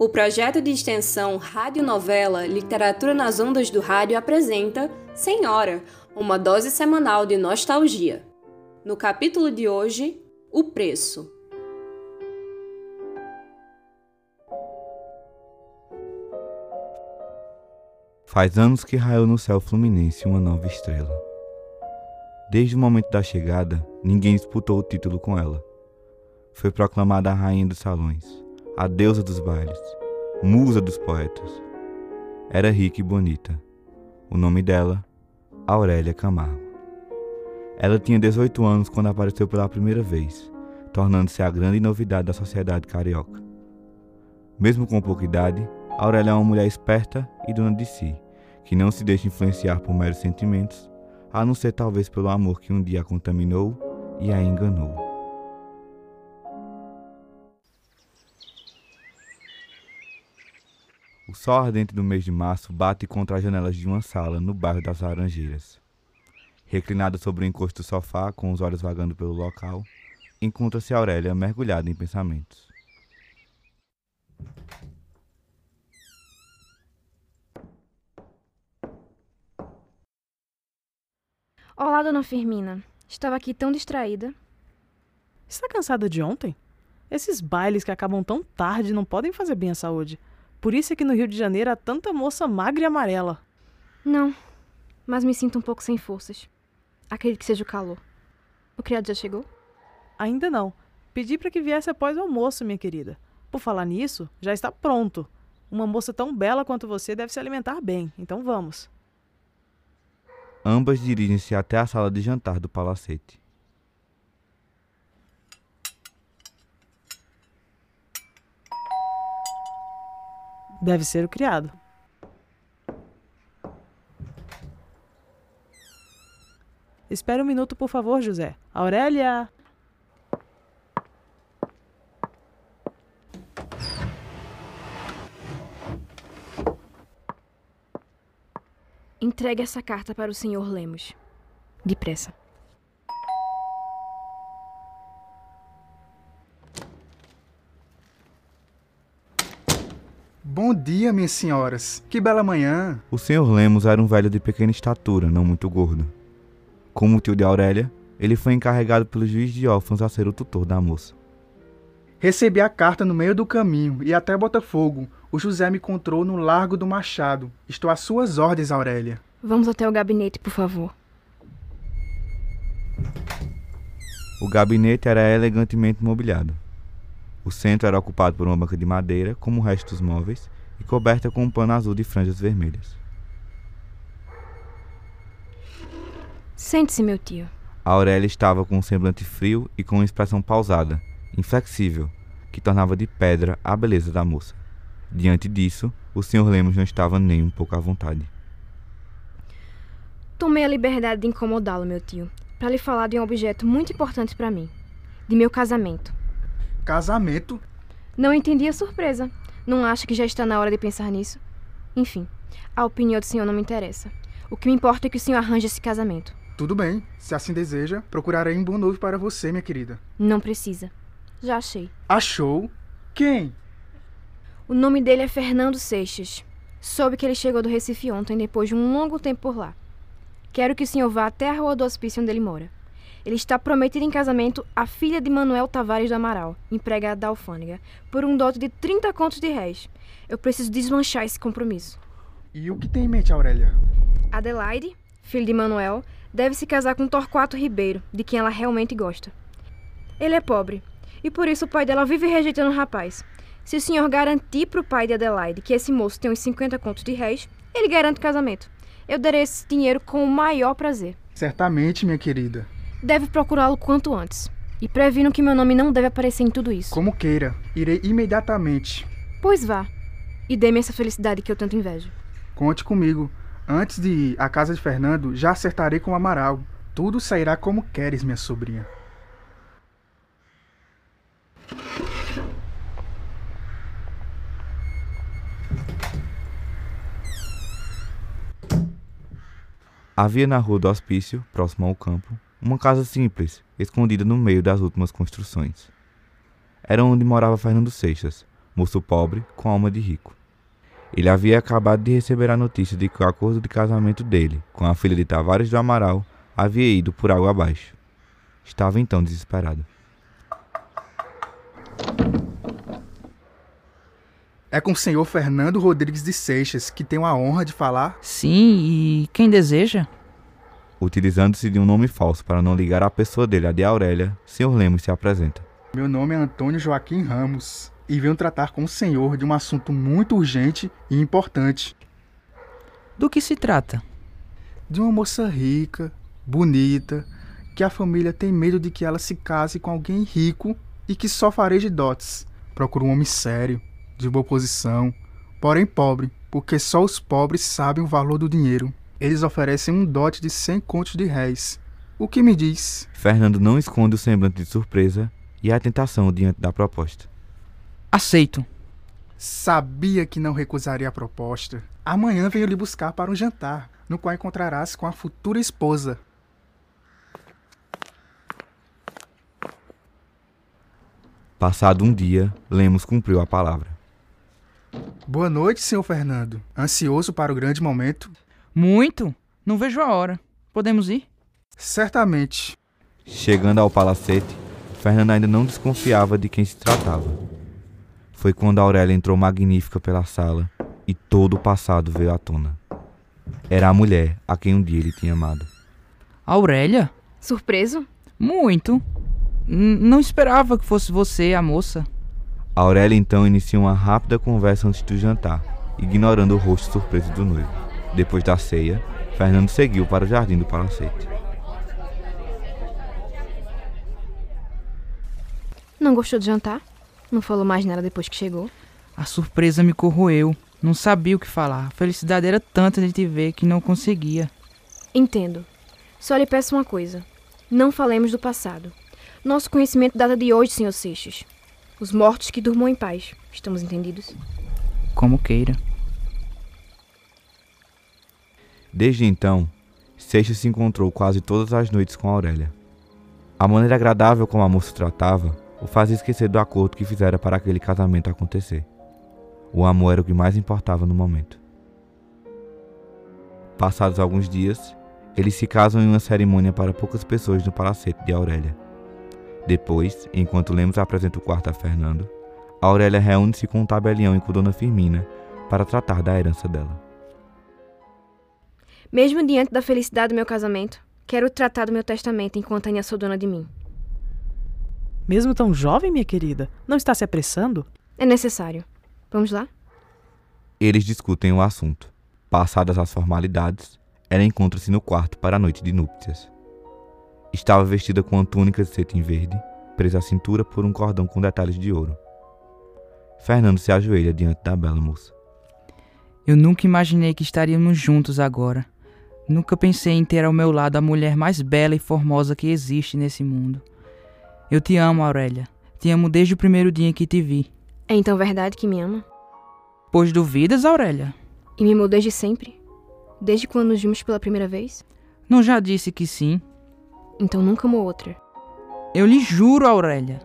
O projeto de extensão Radionovela Literatura nas Ondas do Rádio apresenta Senhora, uma dose semanal de nostalgia. No capítulo de hoje, O Preço. Faz anos que raiou no céu fluminense uma nova estrela. Desde o momento da chegada, ninguém disputou o título com ela. Foi proclamada a rainha dos salões a deusa dos bailes, musa dos poetas. Era rica e bonita. O nome dela, Aurélia Camargo. Ela tinha 18 anos quando apareceu pela primeira vez, tornando-se a grande novidade da sociedade carioca. Mesmo com pouca idade, Aurélia é uma mulher esperta e dona de si, que não se deixa influenciar por meros sentimentos, a não ser talvez pelo amor que um dia a contaminou e a enganou. O sol ardente do mês de março bate contra as janelas de uma sala no bairro das Laranjeiras. Reclinada sobre o encosto do sofá, com os olhos vagando pelo local, encontra-se Aurélia mergulhada em pensamentos. Olá, dona Firmina. Estava aqui tão distraída. Está cansada de ontem? Esses bailes que acabam tão tarde não podem fazer bem à saúde. Por isso é que no Rio de Janeiro há tanta moça magra e amarela. Não, mas me sinto um pouco sem forças. Acredito que seja o calor. O criado já chegou? Ainda não. Pedi para que viesse após o almoço, minha querida. Por falar nisso, já está pronto. Uma moça tão bela quanto você deve se alimentar bem, então vamos. Ambas dirigem-se até a sala de jantar do palacete. Deve ser o criado. Espere um minuto, por favor, José. Aurélia! Entregue essa carta para o Sr. Lemos. Depressa. Bom dia, minhas senhoras. Que bela manhã. O senhor Lemos era um velho de pequena estatura, não muito gordo. Como o tio de Aurélia, ele foi encarregado pelo juiz de órfãos a ser o tutor da moça. Recebi a carta no meio do caminho e até Botafogo. O José me encontrou no Largo do Machado. Estou às suas ordens, Aurélia. Vamos até o gabinete, por favor. O gabinete era elegantemente mobiliado. O centro era ocupado por uma banca de madeira, como o resto dos móveis, e coberta com um pano azul de franjas vermelhas. Sente-se, meu tio. A Aurélia estava com um semblante frio e com uma expressão pausada, inflexível, que tornava de pedra a beleza da moça. Diante disso, o Sr. Lemos não estava nem um pouco à vontade. Tomei a liberdade de incomodá-lo, meu tio, para lhe falar de um objeto muito importante para mim: de meu casamento. Casamento? Não entendi a surpresa. Não acha que já está na hora de pensar nisso? Enfim, a opinião do senhor não me interessa. O que me importa é que o senhor arranje esse casamento. Tudo bem. Se assim deseja, procurarei um bom noivo para você, minha querida. Não precisa. Já achei. Achou? Quem? O nome dele é Fernando Seixas. Soube que ele chegou do Recife ontem, depois de um longo tempo por lá. Quero que o senhor vá até a rua do hospício onde ele mora. Ele está prometido em casamento à filha de Manuel Tavares do Amaral, empregada da alfândega, por um dote de 30 contos de réis. Eu preciso desmanchar esse compromisso. E o que tem em mente, Aurélia? Adelaide, filha de Manuel, deve se casar com Torquato Ribeiro, de quem ela realmente gosta. Ele é pobre, e por isso o pai dela vive rejeitando o rapaz. Se o senhor garantir para o pai de Adelaide que esse moço tem uns 50 contos de réis, ele garante o casamento. Eu darei esse dinheiro com o maior prazer. Certamente, minha querida deve procurá-lo quanto antes. E previno que meu nome não deve aparecer em tudo isso. Como queira, irei imediatamente. Pois vá. E dê-me essa felicidade que eu tanto invejo. Conte comigo. Antes de ir à casa de Fernando, já acertarei com o Amaral. Tudo sairá como queres, minha sobrinha. Havia na rua do hospício, próximo ao campo, uma casa simples, escondida no meio das últimas construções. Era onde morava Fernando Seixas, moço pobre com alma de rico. Ele havia acabado de receber a notícia de que o acordo de casamento dele com a filha de Tavares do Amaral havia ido por água abaixo. Estava então desesperado. É com o senhor Fernando Rodrigues de Seixas que tenho a honra de falar. Sim, e quem deseja? Utilizando-se de um nome falso para não ligar a pessoa dele à de Aurélia, Sr. Lemos se apresenta. Meu nome é Antônio Joaquim Ramos e venho tratar com o senhor de um assunto muito urgente e importante. Do que se trata? De uma moça rica, bonita, que a família tem medo de que ela se case com alguém rico e que só fareje dotes. Procura um homem sério, de boa posição, porém pobre, porque só os pobres sabem o valor do dinheiro. Eles oferecem um dote de 100 contos de réis. O que me diz? Fernando não esconde o semblante de surpresa e a tentação diante da proposta. Aceito. Sabia que não recusaria a proposta. Amanhã venho lhe buscar para um jantar, no qual encontrarás com a futura esposa. Passado um dia, Lemos cumpriu a palavra. Boa noite, senhor Fernando. Ansioso para o grande momento? Muito. Não vejo a hora. Podemos ir? Certamente. Chegando ao palacete, Fernando ainda não desconfiava de quem se tratava. Foi quando Aurélia entrou magnífica pela sala e todo o passado veio à tona. Era a mulher a quem um dia ele tinha amado. Aurélia? Surpreso? Muito. N não esperava que fosse você, a moça. Aurélia então iniciou uma rápida conversa antes do jantar, ignorando o rosto surpreso do noivo. Depois da ceia, Fernando seguiu para o jardim do palacete. Não gostou de jantar? Não falou mais nada depois que chegou? A surpresa me corroeu. Não sabia o que falar. A felicidade era tanta de te ver que não conseguia. Entendo. Só lhe peço uma coisa. Não falemos do passado. Nosso conhecimento data de hoje, Sr. Seixas. Os mortos que durmam em paz. Estamos entendidos? Como queira. Desde então, Seixas se encontrou quase todas as noites com Aurélia. A maneira agradável como a moça tratava o fazia esquecer do acordo que fizera para aquele casamento acontecer. O amor era o que mais importava no momento. Passados alguns dias, eles se casam em uma cerimônia para poucas pessoas no palacete de Aurélia. Depois, enquanto Lemos apresenta o quarto a Fernando, Aurélia reúne-se com o tabelião e com Dona Firmina para tratar da herança dela. Mesmo diante da felicidade do meu casamento, quero tratar do meu testamento enquanto ainda sou dona de mim. Mesmo tão jovem, minha querida, não está se apressando? É necessário. Vamos lá? Eles discutem o assunto. Passadas as formalidades, ela encontra-se no quarto para a noite de núpcias. Estava vestida com uma túnica de cetim verde, presa à cintura por um cordão com detalhes de ouro. Fernando se ajoelha diante da bela moça. Eu nunca imaginei que estaríamos juntos agora. Nunca pensei em ter ao meu lado a mulher mais bela e formosa que existe nesse mundo. Eu te amo, Aurélia. Te amo desde o primeiro dia que te vi. É então verdade que me ama? Pois duvidas, Aurélia? E me amou desde sempre? Desde quando nos vimos pela primeira vez? Não já disse que sim? Então nunca amou outra. Eu lhe juro, Aurélia.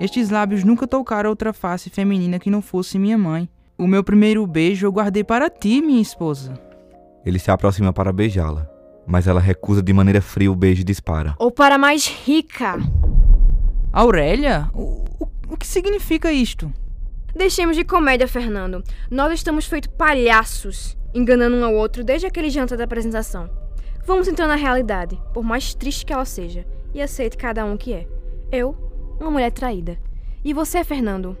Estes lábios nunca tocaram outra face feminina que não fosse minha mãe. O meu primeiro beijo eu guardei para ti, minha esposa. Ele se aproxima para beijá-la, mas ela recusa de maneira fria o beijo e dispara. Ou para mais rica. Aurélia? O, o, o que significa isto? Deixemos de comédia, Fernando. Nós estamos feitos palhaços, enganando um ao outro desde aquele jantar da apresentação. Vamos entrar na realidade, por mais triste que ela seja, e aceite cada um que é. Eu, uma mulher traída. E você, Fernando,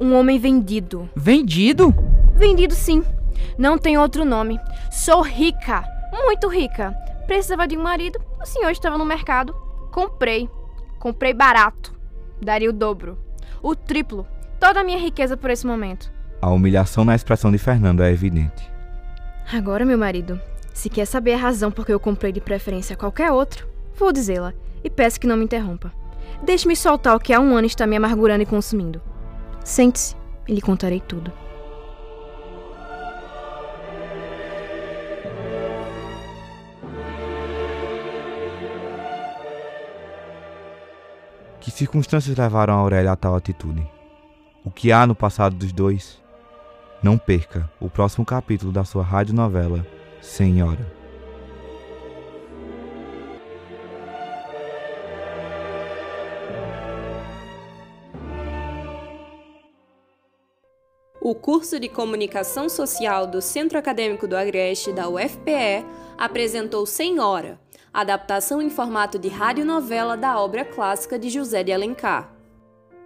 um homem vendido. Vendido? Vendido, sim. Não tem outro nome. Sou rica, muito rica. Precisava de um marido, o senhor estava no mercado. Comprei. Comprei barato. Daria o dobro. O triplo. Toda a minha riqueza por esse momento. A humilhação na expressão de Fernando é evidente. Agora, meu marido, se quer saber a razão por que eu comprei de preferência a qualquer outro, vou dizê-la e peço que não me interrompa. Deixe-me soltar o que há um ano está me amargurando e consumindo. Sente-se e lhe contarei tudo. Circunstâncias levaram a Aurélia a tal atitude? O que há no passado dos dois? Não perca o próximo capítulo da sua radionovela Senhora. O curso de Comunicação Social do Centro Acadêmico do Agreste, da UFPE, apresentou Senhora, adaptação em formato de radionovela da obra clássica de José de Alencar.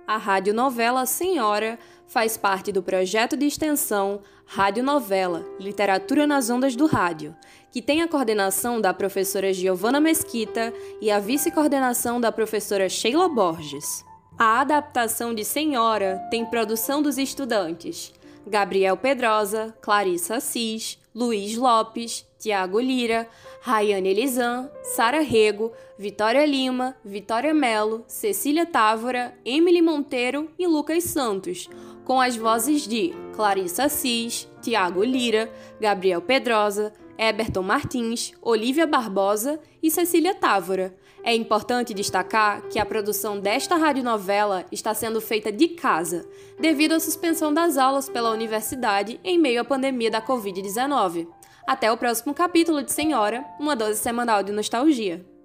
A radionovela Senhora faz parte do projeto de extensão Radionovela Literatura nas Ondas do Rádio, que tem a coordenação da professora Giovana Mesquita e a vice-coordenação da professora Sheila Borges. A adaptação de Senhora tem produção dos estudantes Gabriel Pedrosa, Clarissa Assis, Luiz Lopes, Tiago Lira, Rayane Elisan, Sara Rego, Vitória Lima, Vitória Melo, Cecília Távora, Emily Monteiro e Lucas Santos, com as vozes de Clarissa Assis, Tiago Lira, Gabriel Pedrosa, Eberton Martins, Olivia Barbosa e Cecília Távora. É importante destacar que a produção desta radionovela está sendo feita de casa, devido à suspensão das aulas pela universidade em meio à pandemia da Covid-19. Até o próximo capítulo de Senhora, uma dose semanal de nostalgia.